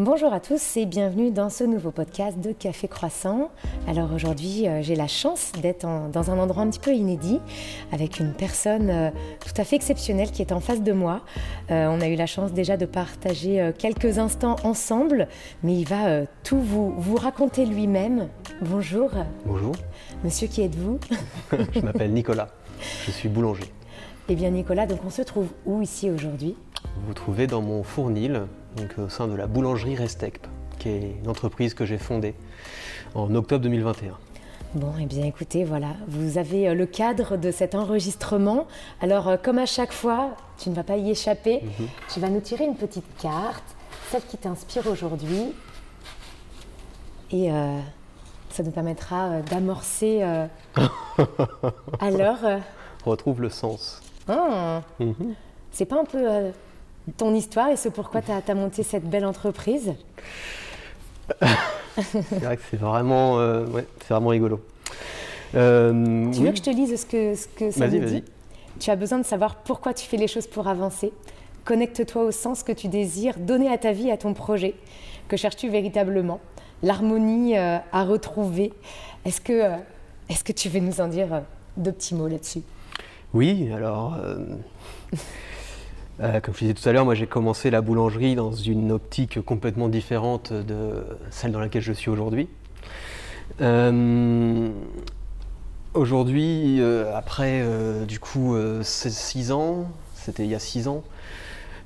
Bonjour à tous et bienvenue dans ce nouveau podcast de Café Croissant. Alors aujourd'hui, euh, j'ai la chance d'être dans un endroit un petit peu inédit avec une personne euh, tout à fait exceptionnelle qui est en face de moi. Euh, on a eu la chance déjà de partager quelques instants ensemble, mais il va tout vous, vous raconter lui-même. Bonjour. Bonjour. Monsieur, qui êtes-vous? Je m'appelle Nicolas. Je suis boulanger. Eh bien Nicolas, donc on se trouve où ici aujourd'hui? Vous vous trouvez dans mon fournil donc au sein de la boulangerie Restec, qui est une entreprise que j'ai fondée en octobre 2021. Bon, et eh bien écoutez, voilà, vous avez euh, le cadre de cet enregistrement. Alors, euh, comme à chaque fois, tu ne vas pas y échapper. Mhm. Tu vas nous tirer une petite carte, celle qui t'inspire aujourd'hui. Et euh, ça nous permettra d'amorcer. alors. Retrouve le sens. Oh. C'est pas un peu ton histoire et ce pourquoi tu as, monté cette belle entreprise C'est vrai que c'est vraiment, euh, vraiment rigolo. Euh, tu veux que je te lise ce que, ce que ça nous dit Tu as besoin de savoir pourquoi tu fais les choses pour avancer. Connecte-toi au sens que tu désires donner à ta vie, à ton projet. Que cherches-tu véritablement? L'harmonie euh, à retrouver. Est-ce que, est que tu veux nous en dire deux petits mots là-dessus? Oui, alors... Euh, comme je disais tout à l'heure, moi j'ai commencé la boulangerie dans une optique complètement différente de celle dans laquelle je suis aujourd'hui. Euh, aujourd'hui, euh, après du coup 6 ans, c'était il y a 6 ans,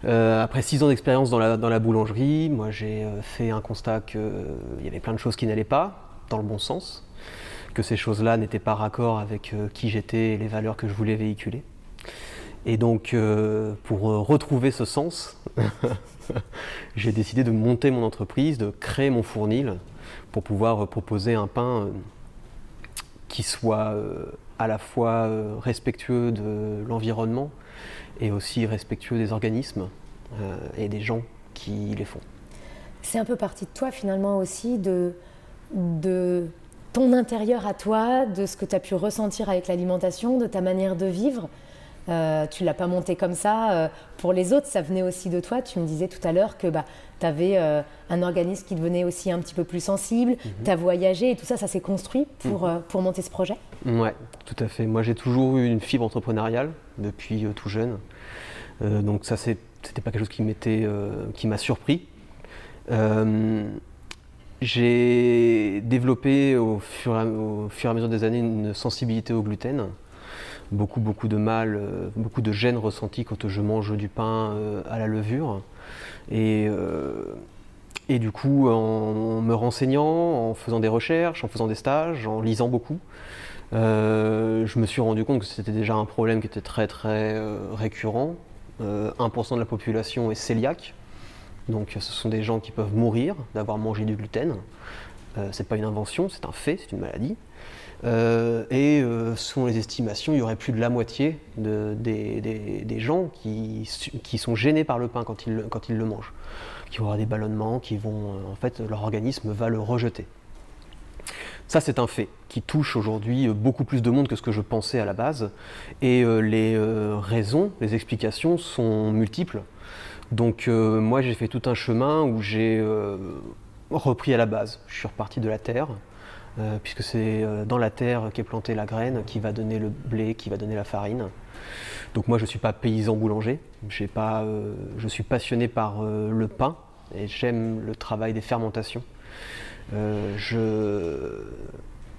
après 6 ans d'expérience dans la, boulangerie, moi j'ai fait un constat qu'il y avait plein de choses qui n'allaient pas, dans le bon sens, que ces choses-là n'étaient pas raccord avec qui j'étais et les valeurs que je voulais véhiculer. Et donc, euh, pour euh, retrouver ce sens, j'ai décidé de monter mon entreprise, de créer mon fournil pour pouvoir euh, proposer un pain qui soit à la fois respectueux de l'environnement et aussi respectueux des organismes et des gens qui les font. C'est un peu partie de toi finalement aussi, de, de ton intérieur à toi, de ce que tu as pu ressentir avec l'alimentation, de ta manière de vivre. Euh, tu l'as pas monté comme ça. Euh, pour les autres, ça venait aussi de toi. Tu me disais tout à l'heure que bah, tu avais euh, un organisme qui devenait aussi un petit peu plus sensible. Mhm. Tu as voyagé et tout ça, ça s'est construit pour, mhm. pour monter ce projet? Oui, tout à fait. J'ai toujours eu une fibre entrepreneuriale depuis tout jeune. donc ça, c'était pas quelque chose qui qui m'a surpris. j'ai développé au fur, au fur, et à mesure des années une sensibilité au gluten beaucoup, beaucoup de mal, euh, beaucoup de gêne ressentis quand je mange du pain euh, à la levure. Et, euh, du coup, en, me renseignant, en faisant des recherches, en faisant des stages, en lisant beaucoup, je me suis rendu compte que c'était déjà un problème qui était très très récurrent. 1% de la population est cœliaque, donc ce sont des gens qui peuvent mourir d'avoir mangé du gluten. c'est pas une invention, c'est un fait, c'est une maladie. Euh, et euh, selon les estimations, il y aurait plus de la moitié des, gens qui, sont gênés par le pain quand ils, le mangent, qui vont des ballonnements, qui vont, euh, en fait, leur organisme va le rejeter. Ça, c'est un fait qui touche aujourd'hui beaucoup plus de monde que ce que je pensais à la base. Et les raisons, les explications sont multiples. Donc, moi, j'ai fait tout un chemin où j'ai repris à la base. Je suis reparti de la terre, euh, puisque c'est euh, dans la terre qu'est plantée la graine qui va donner le blé, qui va donner la farine. Donc moi je ne suis pas paysan boulanger, pas, euh, je suis passionné par le pain et j'aime le travail des fermentations. je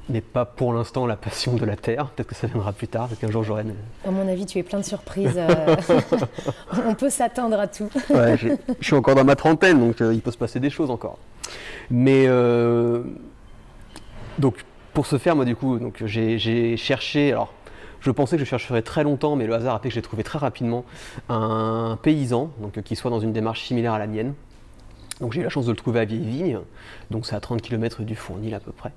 n'ai pas pour l'instant la passion de la terre, peut-être que ça viendra plus tard, peut-être qu'un jour j'aurai... À mon avis tu es plein de surprises, on peut s'attendre à tout. je suis encore dans ma trentaine donc il peut se passer des choses encore. Mais donc pour ce faire, moi du coup, j'ai cherché. Alors, je pensais que je chercherais très longtemps, mais le hasard a fait que j'ai trouvé très rapidement un paysan, donc qui soit dans une démarche similaire à la mienne. Donc j'ai eu la chance de le trouver à Vieille-Vigne, donc c'est à 30 km du Fournil à peu près.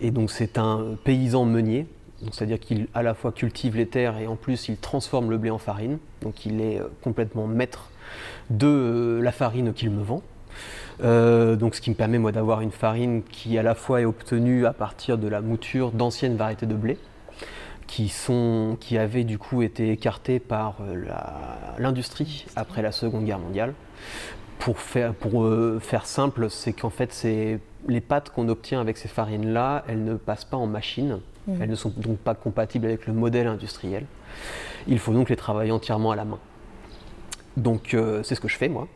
Et donc c'est un paysan meunier, c'est-à-dire qu'il à la fois cultive les terres et en plus il transforme le blé en farine. Donc il est euh, complètement maître de euh, la farine qu'il me vend. Euh, donc ce qui me permet moi d'avoir une farine qui à la fois est obtenue à partir de la mouture d'anciennes variétés de blé qui, sont, qui avaient du coup été écartées par euh, l'industrie après la Seconde Guerre mondiale pour faire, pour, faire simple, c'est qu'en fait, les pâtes qu'on obtient avec ces farines-là, elles ne passent pas en machine. Mmh. Elles ne sont donc pas compatibles avec le modèle industriel. Il faut donc les travailler entièrement à la main. Donc c'est ce que je fais moi.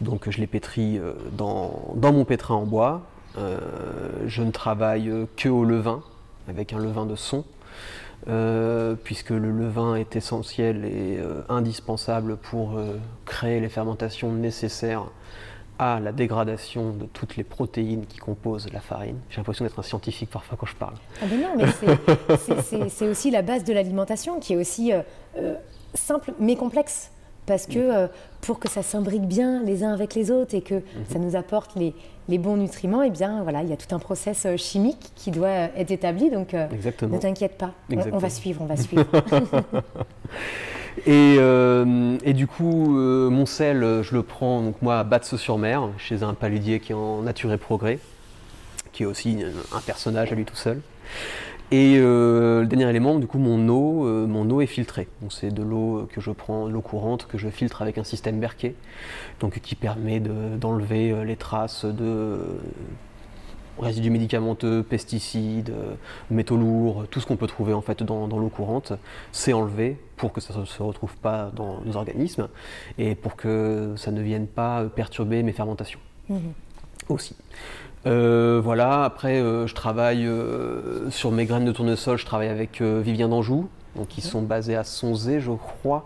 Donc je les pétris dans, dans mon pétrin en bois. je ne travaille que au levain, avec un levain de son. Euh, puisque le levain est essentiel et euh, indispensable pour euh, créer les fermentations nécessaires à la dégradation de toutes les protéines qui composent la farine. J'ai l'impression d'être un scientifique parfois quand je parle. Ah ben non, mais c'est aussi la base de l'alimentation qui est aussi simple mais complexe parce que euh, pour que ça s'imbrique bien les uns avec les autres et que mhm. ça nous apporte les, bons nutriments, eh bien voilà, il y a tout un process euh, chimique qui doit euh, être établi. Donc ne t'inquiète pas, on, va suivre, on va suivre. et, du coup, mon sel, je le prends donc moi à Batse-sur-Mer, chez un paludier qui est en nature et progrès, qui est aussi un personnage à lui tout seul. Et euh, le dernier élément, du coup, mon eau, euh, mon eau est filtrée. c'est de l'eau que je prends, l'eau courante que je filtre avec un système Berquet, donc qui permet d'enlever euh, les traces de résidus médicamenteux, pesticides, métaux lourds, tout ce qu'on peut trouver en fait dans, l'eau courante, c'est enlevé pour que ça ne se retrouve pas dans nos organismes et pour que ça ne vienne pas perturber mes fermentations mmh. Aussi. Euh, voilà, après euh, je travaille euh, sur mes graines de tournesol, je travaille avec Vivien d'Anjou, donc ils sont basés à Sonzé je crois.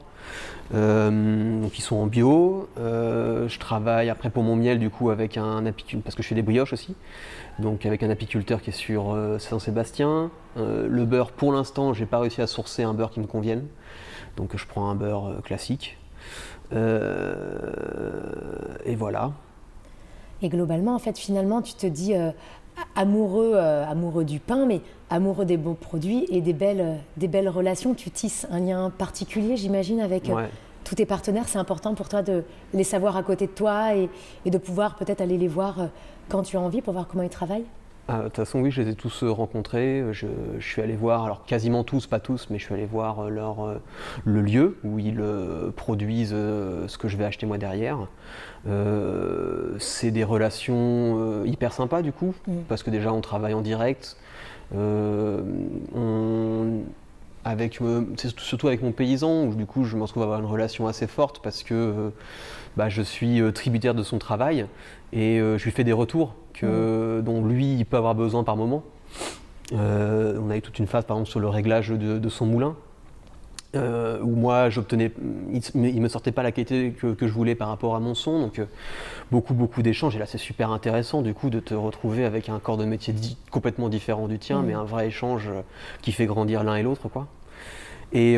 donc ils sont en bio. je travaille après pour mon miel du coup avec un apiculteur, parce que je fais des brioches aussi, donc avec un apiculteur qui est sur Saint-Sébastien. le beurre pour l'instant j'ai pas réussi à sourcer un beurre qui me convienne, donc je prends un beurre classique. et voilà. Et globalement, en fait, finalement, tu te dis euh, amoureux, euh, amoureux du pain, mais amoureux des beaux produits et des belles, euh, des belles relations. Tu tisses un lien particulier, j'imagine, avec tous tes partenaires. C'est important pour toi de les savoir à côté de toi et, et de pouvoir peut-être aller les voir quand tu as envie pour voir comment ils travaillent? Ah, de toute façon, oui, je les ai tous euh, rencontrés. Je, suis allé voir, alors quasiment tous, pas tous, mais je suis allé voir euh, leur, euh, le lieu où ils produisent ce que je vais acheter moi derrière. c'est des relations hyper sympas du coup, mm. parce que déjà on travaille en direct. avec, surtout avec mon paysan, où du coup je me retrouve à avoir une relation assez forte parce que bah, je suis tributaire de son travail et je lui fais des retours que, dont lui il peut avoir besoin par moment. Euh, on a eu toute une phase par exemple sur le réglage de, son moulin. Euh, où moi j'obtenais, il, ne me sortait pas la qualité que, je voulais par rapport à mon son, donc euh, beaucoup beaucoup d'échanges et là c'est super intéressant du coup de te retrouver avec un corps de métier complètement différent du tien, mm. mais un vrai échange qui fait grandir l'un et l'autre quoi. Et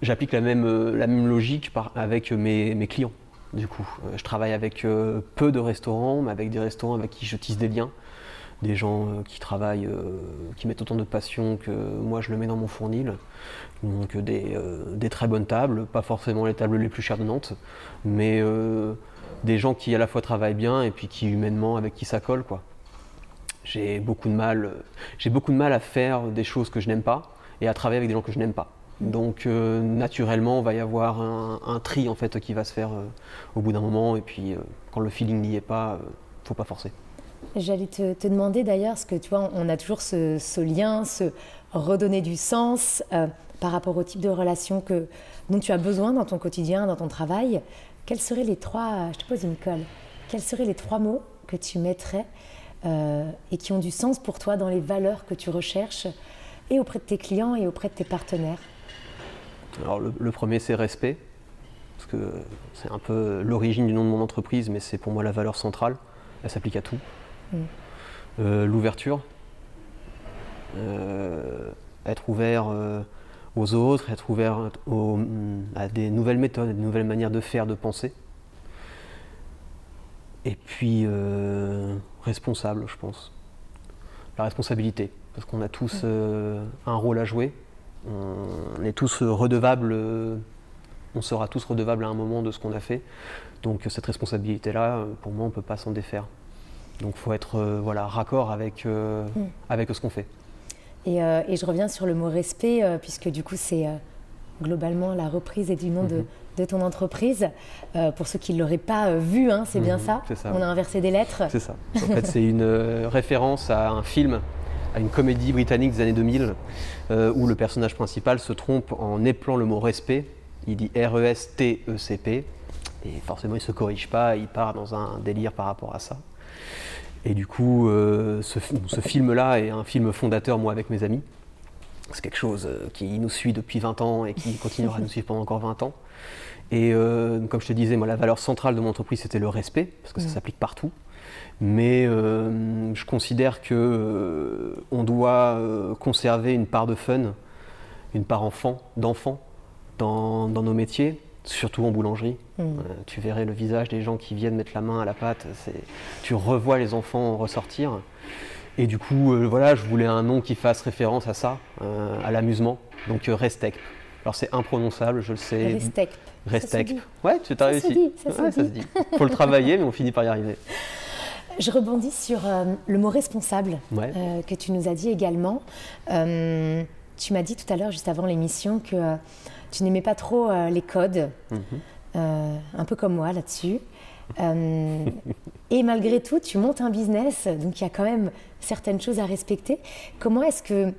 j'applique la même, la même logique avec mes clients du coup. Euh, je travaille avec euh, peu de restaurants, mais avec des restaurants avec qui je tisse des liens. Des gens euh, qui travaillent, qui mettent autant de passion que moi je le mets dans mon fournil. Donc des, très bonnes tables, pas forcément les tables les plus chères de Nantes, mais des gens qui à la fois travaillent bien et puis qui humainement avec qui ça colle quoi. J'ai beaucoup de mal, j'ai beaucoup de mal à faire des choses que je n'aime pas et à travailler avec des gens que je n'aime pas. Donc euh, naturellement, il va y avoir un, tri en fait qui va se faire euh, au bout d'un moment. Et puis euh, quand le feeling n'y est pas, faut pas forcer. J'allais te, demander d'ailleurs, parce que tu vois, on a toujours ce, lien, ce redonner du sens par rapport au type de relation dont tu as besoin dans ton quotidien, dans ton travail. Quels seraient les trois, je te pose une colle, quels seraient les trois mots que tu mettrais et qui ont du sens pour toi dans les valeurs que tu recherches et auprès de tes clients et auprès de tes partenaires? Alors le, premier c'est respect, parce que c'est un peu l'origine du nom de mon entreprise, mais c'est pour moi la valeur centrale, elle s'applique à tout. Mm. Euh, l'ouverture, euh, être ouvert euh, aux autres, être ouvert à des nouvelles méthodes, à des nouvelles manières de faire, de penser. Et puis responsable, je pense. La responsabilité, parce qu'on a tous mm. un rôle à jouer on est tous redevables, on sera tous redevables à un moment de ce qu'on a fait. Donc cette responsabilité-là, pour moi, on ne peut pas s'en défaire. Donc il faut être euh, voilà, raccord avec, euh, mm. avec ce qu'on fait. Euh, et, je reviens sur le mot respect, puisque du coup c'est globalement la reprise et du nom de, de ton entreprise. pour ceux qui ne l'auraient pas vu, hein, c'est bien Mhm, ça. ça. On a inversé des lettres. C'est ça. En fait, c'est une euh, référence à un film, à une comédie britannique des années 2000, euh, où le personnage principal se trompe en épelant le mot respect. Il dit R-E-S-T-E-C-P. Et forcément, il ne se corrige pas, il part dans un délire par rapport à ça. Et du coup, euh, ce, fi- ce film-là est un film fondateur, moi, avec mes amis. C'est quelque chose euh, qui nous suit depuis 20 ans et qui continuera à nous suivre pendant encore 20 ans. Et euh, comme je te disais, moi, la valeur centrale de mon entreprise, c'était le respect, parce que ça Mhm. s'applique partout. Mais euh, je considère que euh, on doit euh, conserver une part de fun, une part enfant, d'enfant dans, dans nos métiers, surtout en boulangerie. Mm. Euh, tu verrais le visage des gens qui viennent mettre la main à la pâte. Tu revois les enfants ressortir. Et du coup, voilà, je voulais un nom qui fasse référence à ça, à l'amusement. Donc Restec. Alors c'est imprononçable, je le sais. Restec. dit. Ouais, tu as Ça se réussi. dit, ça se dit. se dit. Faut le travailler, mais on finit par y arriver. Je rebondis sur euh, le mot responsable Ouais. euh, que tu nous as dit également. Euh, tu m'as dit tout à l'heure, juste avant l'émission, que tu n'aimais pas trop les codes, Mhm. un peu comme moi là-dessus. Et malgré tout, tu montes un business, donc il y a quand même certaines choses à respecter. Comment est-ce que.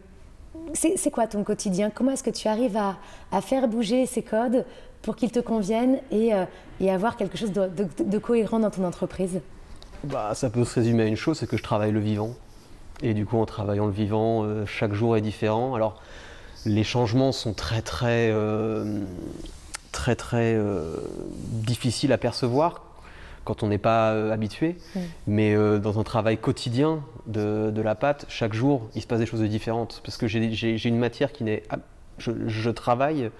C'est c'est quoi ton quotidien? Comment est-ce que tu arrives à, à faire bouger ces codes pour qu'ils te conviennent et, et avoir quelque chose de, de- de cohérent dans ton entreprise? Bah, ça peut se résumer à une chose, c'est que je travaille le vivant. Et du coup, en travaillant le vivant, euh, chaque jour est différent. Alors, les changements sont très, très, euh, très, très euh, difficiles à percevoir quand on n'est pas habitué. Mais dans un travail quotidien de, de la pâte, chaque jour, il se passe des choses différentes. Parce que j'ai- une matière qui n'est. je travaille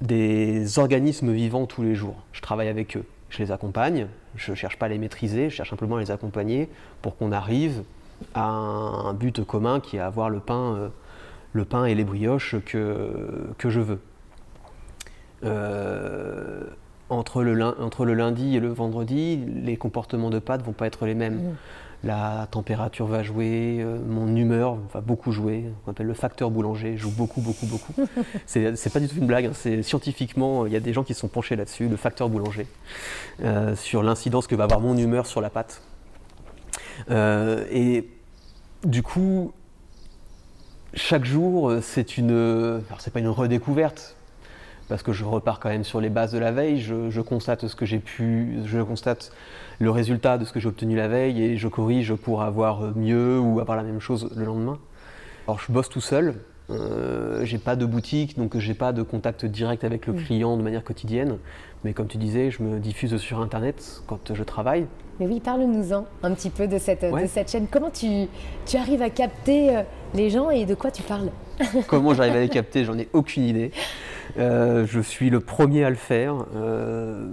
des organismes vivants tous les jours. Je travaille avec eux. Je les accompagne. Je ne cherche pas à les maîtriser. Je cherche simplement à les accompagner pour qu'on arrive à un, but commun qui est avoir le pain, euh, le pain et les brioches que, que je veux. Euh, entre, le, lundi et le vendredi, les comportements de pâte vont pas être les mêmes. Mm. La température va jouer, euh, mon humeur va beaucoup jouer. On appelle le facteur boulanger, joue beaucoup, beaucoup, beaucoup. c'est pas du tout une blague, hein, c'est scientifiquement, il y a des gens qui se sont penchés là-dessus, le facteur boulanger, euh, sur l'incidence que va avoir mon humeur sur la pâte. Euh, et du coup, chaque jour, euh, c'est une. Alors, c'est pas une redécouverte, parce que je repars quand même sur les bases de la veille. Je, je constate ce que j'ai pu. Je constate le résultat de ce que j'ai obtenu la veille et je corrige pour avoir mieux ou avoir la même chose le lendemain. Alors, je bosse tout seul. Euh, j'ai pas de boutique, donc j'ai pas de contact direct avec le Mm. client de manière quotidienne. Mais comme tu disais, je me diffuse sur Internet quand je travaille. Mais oui, parle-nous-en un petit peu de cette, Ouais. de cette chaîne. Comment tu, tu arrives à capter euh, les gens et de quoi tu parles? Comment j'arrive à les capter, j'en ai aucune idée. Euh, je suis le premier à le faire. Euh,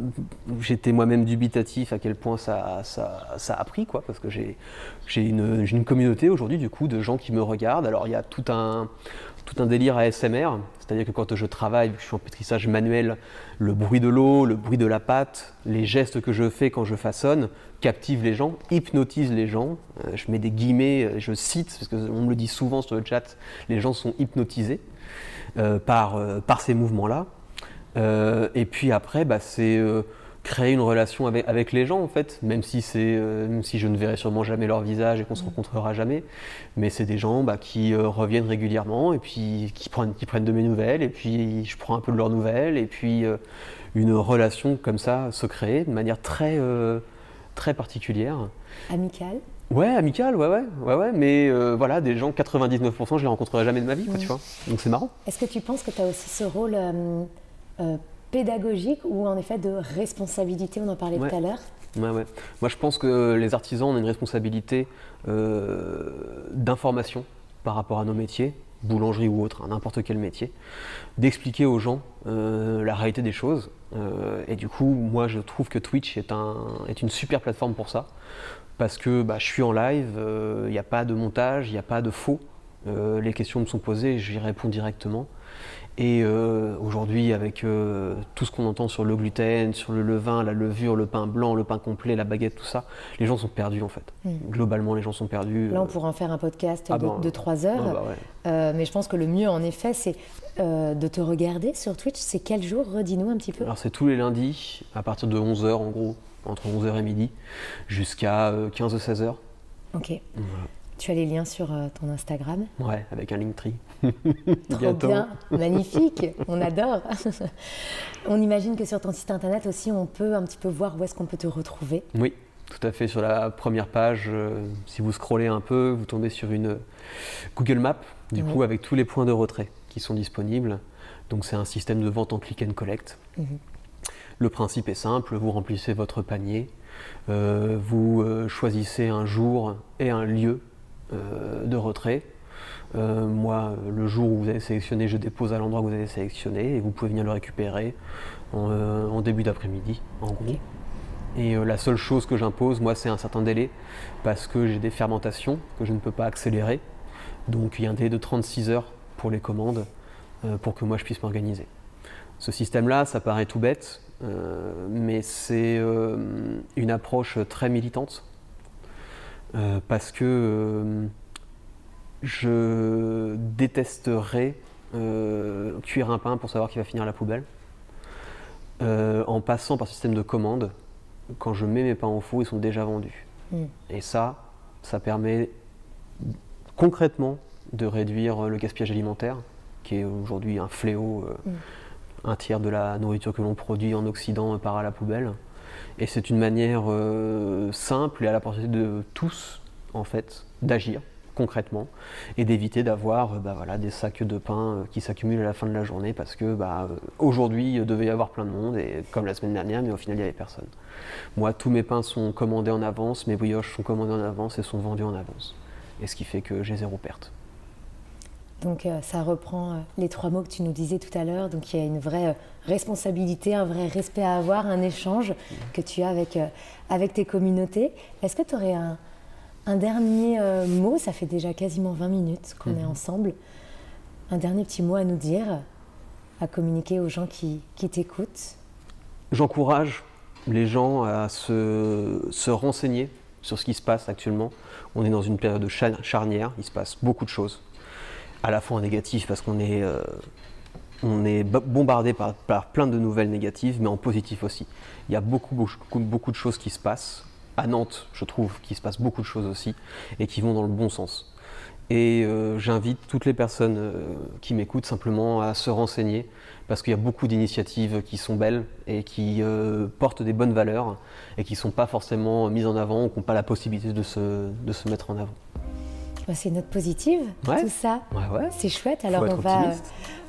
J'étais moi-même dubitatif à quel point ça, a pris, quoi, parce que j'ai une, communauté aujourd'hui du coup de gens qui me regardent. Alors il y a tout un, tout un délire ASMR, c'est-à-dire que quand je travaille, je suis en pétrissage manuel, le bruit de l'eau, le bruit de la pâte, les gestes que je fais quand je façonne captivent les gens, hypnotisent les gens. Euh, je mets des guillemets, je cite, parce qu'on me le dit souvent sur le chat, les gens sont hypnotisés par, euh, par ces mouvements-là. Euh, et puis après, bah, c'est euh, créer une relation avec, avec les gens en fait, même si, c'est, euh, même si je ne verrai sûrement jamais leur visage et qu'on se rencontrera jamais. Mais c'est des gens bah, qui euh, reviennent régulièrement et puis qui prennent, qui prennent de mes nouvelles et puis je prends un peu de leurs nouvelles et puis euh, une relation comme ça se crée de manière très, euh, très particulière. Amical Ouais, amical, ouais, ouais, ouais, ouais, mais euh, voilà, des gens, 99%, je les rencontrerai jamais de ma vie, quoi, Mhm. tu vois. Donc c'est marrant. Est-ce que tu penses que tu as aussi ce rôle euh, euh, pédagogique ou en effet de responsabilité? On en parlait Ouais. tout à l'heure. Ouais, ouais. Moi, je pense que les artisans, on a une responsabilité d'information par rapport à nos métiers, boulangerie ou autre, hein, n'importe quel métier, d'expliquer aux gens euh, la réalité des choses. Euh, et du coup, moi, je trouve que Twitch est, un, est une super plateforme pour ça, parce que bah, je suis en live, il n'y a pas de montage, il n'y a pas de faux. Euh, les questions me sont posées, j'y réponds directement. Et euh, aujourd'hui, avec euh, tout ce qu'on entend sur le gluten, sur le levain, la levure, le pain blanc, le pain complet, la baguette, tout ça, les gens sont perdus en fait. Hmm. Globalement, les gens sont perdus. Là, on pourrait en faire un podcast ah de, 3 heures. Ah bah mais je pense que le mieux, en effet, c'est de te regarder sur Twitch. C'est quel jour? Redis-nous un petit peu. Alors, c'est tous les lundis, à partir de 11h en gros, entre 11h et midi, jusqu'à 15-16h. Ok. Tu as les liens sur euh, ton Instagram Ouais, avec un Linktree. Trop bien, magnifique, on adore. on imagine que sur ton site internet aussi, on peut un petit peu voir où est-ce qu'on peut te retrouver. Oui, tout à fait. Sur la première page, euh, si vous scrollez un peu, vous tombez sur une Google Map, du coup, avec tous les points de retrait qui sont disponibles. Donc, c'est un système de vente en click and collect. Mhm. Le principe est simple, vous remplissez votre panier, euh, vous choisissez un jour et un lieu euh, de retrait. Euh, moi, le jour où vous avez sélectionné, je dépose à l'endroit que vous avez sélectionné et vous pouvez venir le récupérer en, euh, début d'après-midi, en gros. Et la seule chose que j'impose, moi, c'est un certain délai parce que j'ai des fermentations que je ne peux pas accélérer. Donc il y a un délai de 36 heures pour les commandes pour que moi je puisse m'organiser. Ce système-là, ça paraît tout bête, mais c'est une approche très militante euh, parce que euh, je détesterais euh, cuire un pain pour savoir qu'il va finir à la poubelle. en passant par système de commande, quand je mets mes pains au four, ils sont déjà vendus. Mm. Et ça, ça permet concrètement de réduire le gaspillage alimentaire, qui est aujourd'hui un fléau. Mm. Un tiers de la nourriture que l'on produit en Occident part à la poubelle. Et c'est une manière euh, simple et à la portée de tous, en fait, d'agir concrètement et d'éviter d'avoir euh, bah, des sacs de pain euh, qui s'accumulent à la fin de la journée parce que bah, aujourd'hui il devait y avoir plein de monde et comme la semaine dernière mais au final il n'y avait personne. Moi tous mes pains sont commandés en avance, mes brioches sont commandées en avance et sont vendus en avance. Et ce qui fait que j'ai zéro perte. Donc euh, ça reprend euh, les trois mots que tu nous disais tout à l'heure. Donc il y a une vraie euh, responsabilité, un vrai respect à avoir, un échange que tu as avec, avec tes communautés. Est-ce que tu aurais un, dernier mot? Ça fait déjà quasiment 20 minutes qu'on est mhm. ensemble. Un dernier petit mot à nous dire, à communiquer aux gens qui, qui t'écoutent? J'encourage les gens à se, se renseigner sur ce qui se passe actuellement. On est dans une période de charnière, il se passe beaucoup de choses à la fois en négatif parce qu'on est, euh, bombardé par, plein de nouvelles négatives, mais en positif aussi. Il y a beaucoup, beaucoup, de choses qui se passent. À Nantes, je trouve qu'il se passe beaucoup de choses aussi et qui vont dans le bon sens. Et euh, j'invite toutes les personnes euh, qui m'écoutent simplement à se renseigner parce qu'il y a beaucoup d'initiatives qui sont belles et qui portent des bonnes valeurs et qui ne sont pas forcément mises en avant ou qui n'ont pas la possibilité de se mettre en avant. Bah, c'est une note positive, tout ça. Ouais, c'est chouette. Alors on va,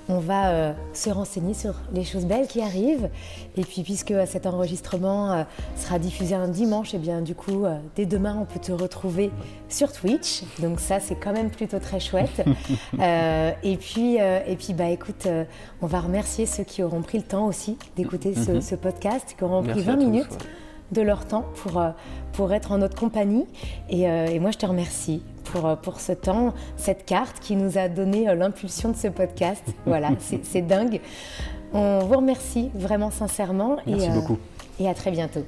on va euh, se renseigner sur les choses belles qui arrivent. Et puis puisque cet enregistrement euh, sera diffusé un dimanche, et eh bien du coup, euh, dès demain, on peut te retrouver sur Twitch. Donc ça, c'est quand même plutôt très chouette. et puis, et puis bah écoute, on va remercier ceux qui auront pris le temps aussi d'écouter ce, mhm. podcast, qui auront pris 20 minutes de leur temps pour, pour être en notre compagnie. Et, et moi, je te remercie pour, pour ce temps, cette carte qui nous a donné euh, l'impulsion de ce podcast. voilà, c'est dingue. On vous remercie vraiment sincèrement. Merci et, beaucoup. Et à très bientôt.